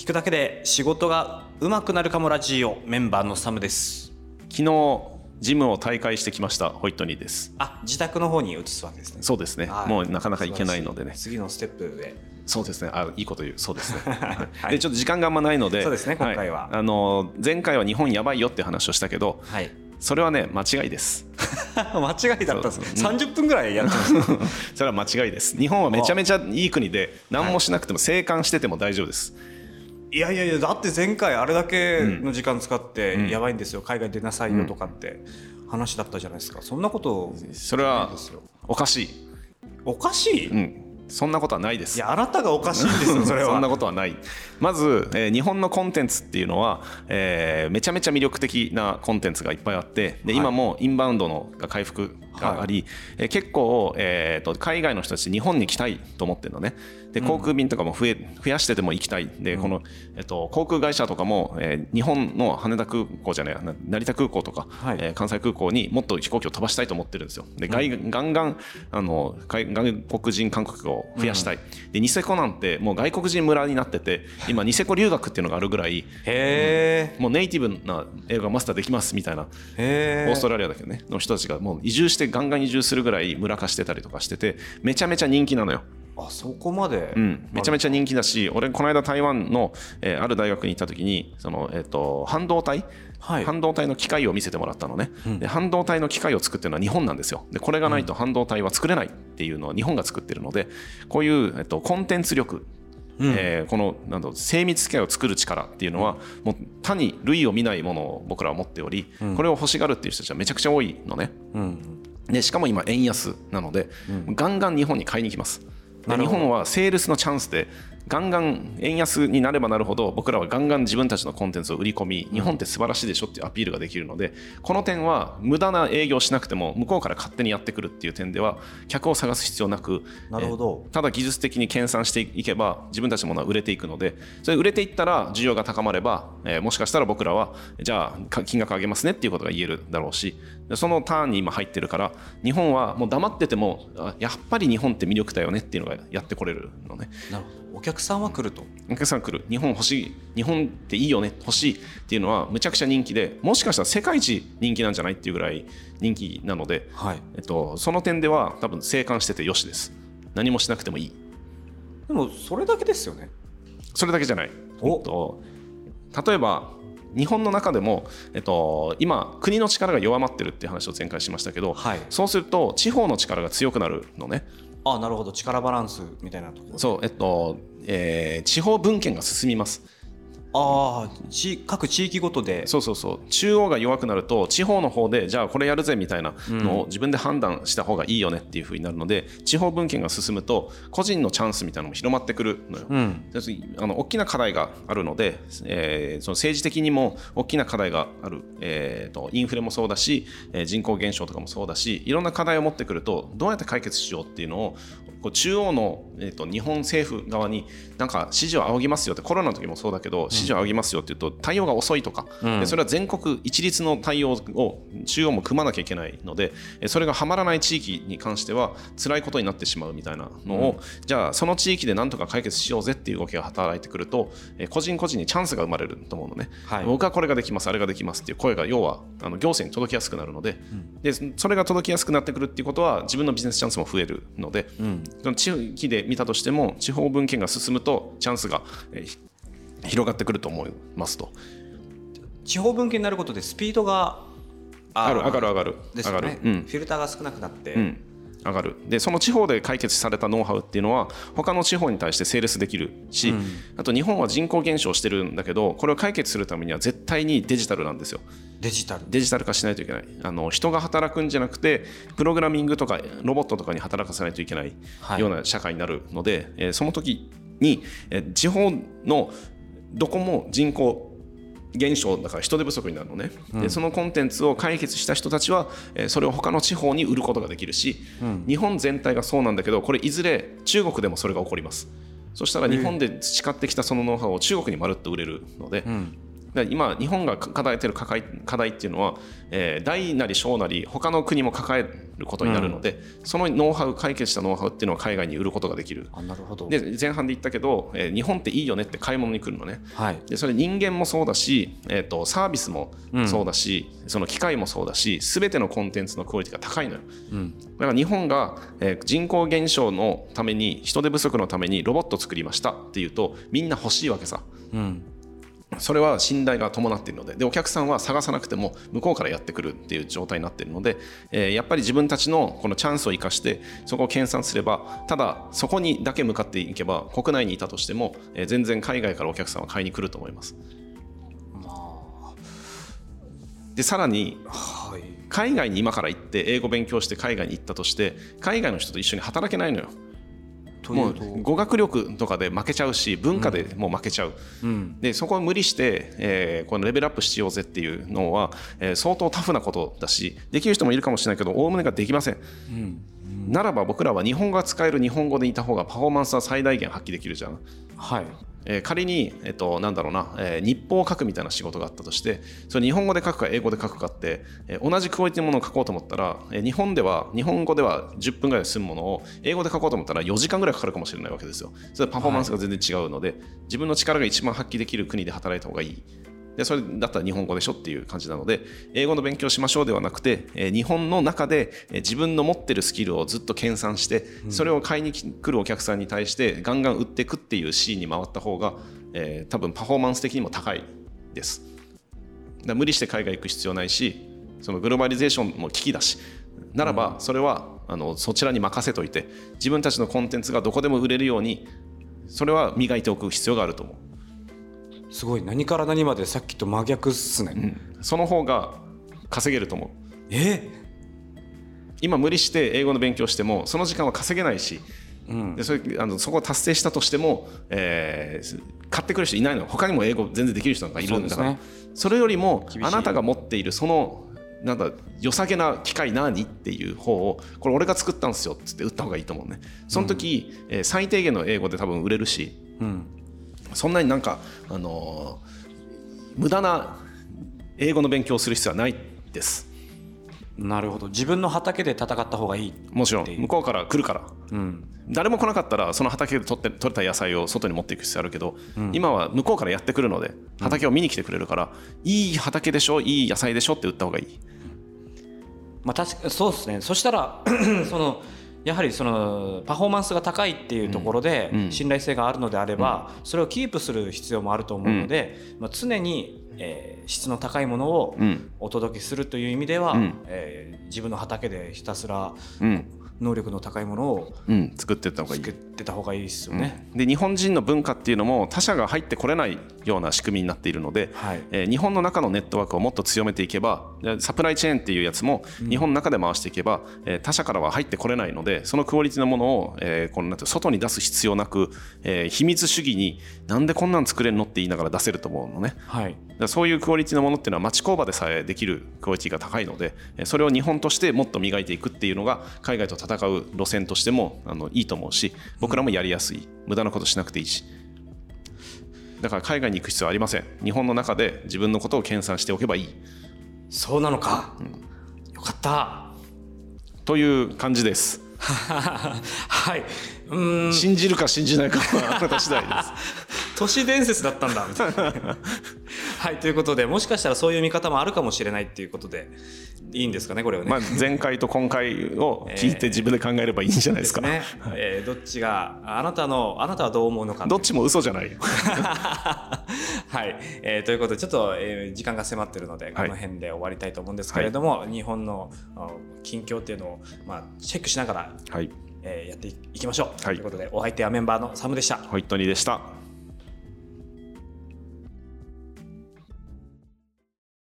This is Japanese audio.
聞くだけで仕事が上手くなるかもラジオメンバーのサムです。昨日ジムを大会してきました。ホイットニーです。あ自宅の方に移すわけですね。そうですね、はい。もうなかなか行けないのでね。次のステップで。そうですね。あいいこと言う。そうですね、はい。でちょっと時間があんまないので。そうですね今回は。あの前回は日本やばいよって話をしたけどはい。それはね間違いです。間違いだったんですそう。30分ぐらいやってました それは間違いです。日本はめちゃめちゃいい国で何もしなくても生還してても大丈夫です、いやいやいやだって前回あれだけの時間使ってやばいんですよ海外出なさいよとかって話だったじゃないですか。そんなことそれはおかしい、おかしい、いうん、そんなことはないです。やあなたがおかしいんですよ それは。そんなことはない。まず、えー日本のコンテンツっていうのは、えーめちゃめちゃ魅力的なコンテンツがいっぱいあってで、はい。今もインバウンドの回復があり、えー結構、えーと海外の人たち日本に来たいと思ってるのね。で航空便とかも増え増やしてても行きたい。で、この、えっと航空会社とかも、えー日本の羽田空港じゃないな成田空港とか、はい。えー関西空港にもっと飛行機を飛ばしたいと思ってるんですよ。で、外ガンガンあの外外国人観光客を増やしたい、でニセコなんてもう外国人村になってて今ニセコ留学っていうのがあるぐらいへもうネイティブな英語がマスターできますみたいなオーストラリアだけどねの人たちがもう移住してガンガン移住するぐらい村化してたりとかしててめちゃめちゃ人気なのよ。あそこまで、うん、めちゃめちゃ人気だし俺この間台湾の、えーある大学に行った時にその、えー、と半導体、はい。半導体の機械を見せてもらったのね、で半導体の機械を作ってるのは日本なんですよ。でこれがないと半導体は作れないっていうのは日本が作ってるのでこういう、えっとコンテンツ力えーこのなんだろう精密機械を作る力っていうのは、もう他に類を見ないものを僕らは持っており、これを欲しがるっていう人たちはめちゃくちゃ多いのね。うんでしかも今円安なので、ガンガン日本に買いに来ます。で日本はセールスのチャンスでガンガン円安になればなるほど僕らはガンガン自分たちのコンテンツを売り込み日本って素晴らしいでしょっていうアピールができるのでこの点は無駄な営業しなくても向こうから勝手にやってくるっていう点では客を探す必要なくなるほど。えーただ技術的に研鑽していけば自分たちのものは売れていくのでそれ売れていったら需要が高まれば、えーもしかしたら僕らはじゃあか金額上げますねっていうことが言えるだろうしでそのターンに今入ってるから日本はもう黙っててもあやっぱり日本って魅力だよねっていうのがやってこれるのね。なるほどお客さんは来ると。お客さん来る。日本欲しい。日本っていいよね。欲しい。っていうのはむちゃくちゃ人気でもしかしたら世界一人気なんじゃないっていうぐらい人気なので、はい。えっと、その点では多分生還しててよしです。何もしなくてもいい。でもそれだけですよね。それだけじゃない。お。えっと例えば日本の中でも、えっと、今国の力が弱まってるって話を前回しましたけど、はい。そうすると地方の力が強くなるのね。あなるほど力バランスみたいなところそうえっとえー地方分権が進みます。ああち各地域ごとで。そうそうそう。中央が弱くなると地方の方でじゃあこれやるぜみたいなのを自分で判断した方がいいよねっていう風になるので、地方分権が進むと個人のチャンスみたいなのも広まってくるのよ。うん。要するにあの大きな課題があるので、えーその政治的にも大きな課題がある、えーとインフレもそうだし、えー人口減少とかもそうだしいろんな課題を持ってくるとどうやって解決しようっていうのをこう中央の、えー、と日本政府側になんか支持を仰ぎますよってコロナの時もそうだけど支持を仰ぎますよって言うと対応が遅いとか、でそれは全国一律の対応を中央も組まなきゃいけないのでえーそれがはまらない地域に関しては辛いことになってしまうみたいなのを、じゃあその地域でなんとか解決しようぜっていう動きが働いてくると、えー個人個人にチャンスが生まれると思うのね、はい。僕はこれができますあれができますっていう声が要はあの行政に届きやすくなるので,、でそれが届きやすくなってくるっていうことは自分のビジネスチャンスも増えるので、地域で見たとしても地方分権が進むとチャンスが、えーひ広がってくると思いますと。地方分権になることでスピードが上がる上がる上がるですよね。上がる、うん。フィルターが少なくなって、うん、上がる。でその地方で解決されたノウハウっていうのは他の地方に対してセールスできるし、あと日本は人口減少してるんだけどこれを解決するためには絶対にデジタルなんですよ。デジタル。デジタル化しないといけない。あの人が働くんじゃなくてプログラミングとかロボットとかに働かせないといけないはい。ような社会になるので、えーその時に、えー地方のどこも人口減少だから人手不足になるのね、でそのコンテンツを解決した人たちは、えーそれを他の地方に売ることができるし、日本全体がそうなんだけどこれいずれ中国でもそれが起こります。そしたら日本で培ってきたそのノウハウを中国にまるっと売れるので、だから今日本が抱えてる課題課題っていうのは、えー大なり小なり他の国も抱えることになるので、そのノウハウ解決したノウハウっていうのを海外に売ることができる。あなるほど。で前半で言ったけど、えー日本っていいよねって買い物に来るのね。はい。でそれ人間もそうだし、えー、とサービスもそうだし、その機械もそうだし全てのコンテンツのクオリティが高いのよ、だから日本が、えー人口減少のために人手不足のためにロボット作りましたっていうとみんな欲しいわけさ。うんそれは信頼が伴っているのででお客さんは探さなくても向こうからやってくるっていう状態になっているので、えーやっぱり自分たちのこのチャンスを生かしてそこを研鑽すればただそこにだけ向かっていけば国内にいたとしても、えー全然海外からお客さんは買いに来ると思います。でさらにはい海外に今から行って英語勉強して海外に行ったとして海外の人と一緒に働けないのよ。もう語学力とかで負けちゃうし文化でもう負けちゃう、でそこを無理して、えーこのレベルアップしようぜっていうのは、えー相当タフなことだしできる人もいるかもしれないけどおおむねができません、ならば僕らは日本語が使える日本語でいた方がパフォーマンスは最大限発揮できるじゃん。はいえ仮に、えっと、なんだろうな、え日本を書くみたいな仕事があったとしてそれ日本語で書くか英語で書くかって、え同じクオリティのものを書こうと思ったら、え日本では日本語では10分ぐらいで済むものを英語で書こうと思ったら4時間ぐらいかかるかもしれないわけですよ。それパフォーマンスが全然違うので、自分の力が一番発揮できる国で働いた方がいい。でそれだったら日本語でしょっていう感じなので英語の勉強しましょうではなくて、えー日本の中で、えー自分の持ってるスキルをずっと研鑽してそれを買いに来るお客さんに対してガンガン売っていくっていうシーンに回った方が、えー多分パフォーマンス的にも高いです。だ無理して海外行く必要ないしそのグローバリゼーションも危機だしならばそれはあのそちらに任せといて自分たちのコンテンツがどこでも売れるようにそれは磨いておく必要があると思うすごい。何から何までさっきと真逆っすね、その方が稼げると思う。え？今無理して英語の勉強してもその時間は稼げないし、うん。でそれあのそこを達成したとしても、えー買ってくる人いないの。他にも英語全然できる人なんかいるんだから。そうそ,、れよりもあなたが持っているそのなんだ良さげな機械何っていう方をこれ俺が作ったんですよっつって売った方がいいと思うね。その時、えー最低限の英語で多分売れるし。うんそんなになんか、あのー無駄な英語の勉強をする必要はないです。なるほど。自分の畑で戦った方がいいもちろん向こうから来るから。うん。誰も来なかったらその畑で取って取れた野菜を外に持っていく必要あるけど、今は向こうからやってくるので畑を見に来てくれるから、いい畑でしょ？いい野菜でしょ？って売った方がいい。まあ確かそうですね。そしたら そのやはりそのパフォーマンスが高いっていうところで信頼性があるのであれば、それをキープする必要もあると思うので、まあ、常に、えー質の高いものをうん。お届けするという意味では、ん。えー自分の畑でひたすらうん能力の高いものをうん作ってた方がいい。作ってた方がいいですよね。で日本人の文化っていうのも他者が入ってこれないような仕組みになっているので、はい。えー日本の中のネットワークをもっと強めていけばでサプライチェーンっていうやつも日本の中で回していけば、えー他社からは入ってこれないのでそのクオリティのものを、えーこのなんて外に出す必要なく、えー秘密主義になんでこんなん作れるのって言いながら出せると思うのね。はい。だそういうクオリティのものっていうのは町工場でさえできるクオリティが高いのでえーそれを日本としてもっと磨いていくっていうのが海外と戦う路線としてもあのいいと思うし僕らもやりやすい。無駄なことしなくていいし。だから海外に行く必要はありません。日本の中で自分のことを研鑽しておけばいい。そうなのか、よかった。という感じです。はい。うん。信じるか信じないかはあなた次第です。都市伝説だったんだ。みたいなはいということでもしかしたらそういう見方もあるかもしれないっていうことでいいんですかねこれはね。まあ前回と今回を 聞いて自分で考えればいいんじゃないですか、ね、えーどっちがあなたのあなたはどう思うのかどっちも嘘じゃない はい、えーということでちょっと、えー時間が迫ってるのでこの辺で終わりたいと思うんですけれども、日本のあ近況っていうのを、まあ、チェックしながら、はい。えーやっていきましょう、はい。ということでお相手はメンバーのサムでした。ホイットニーでした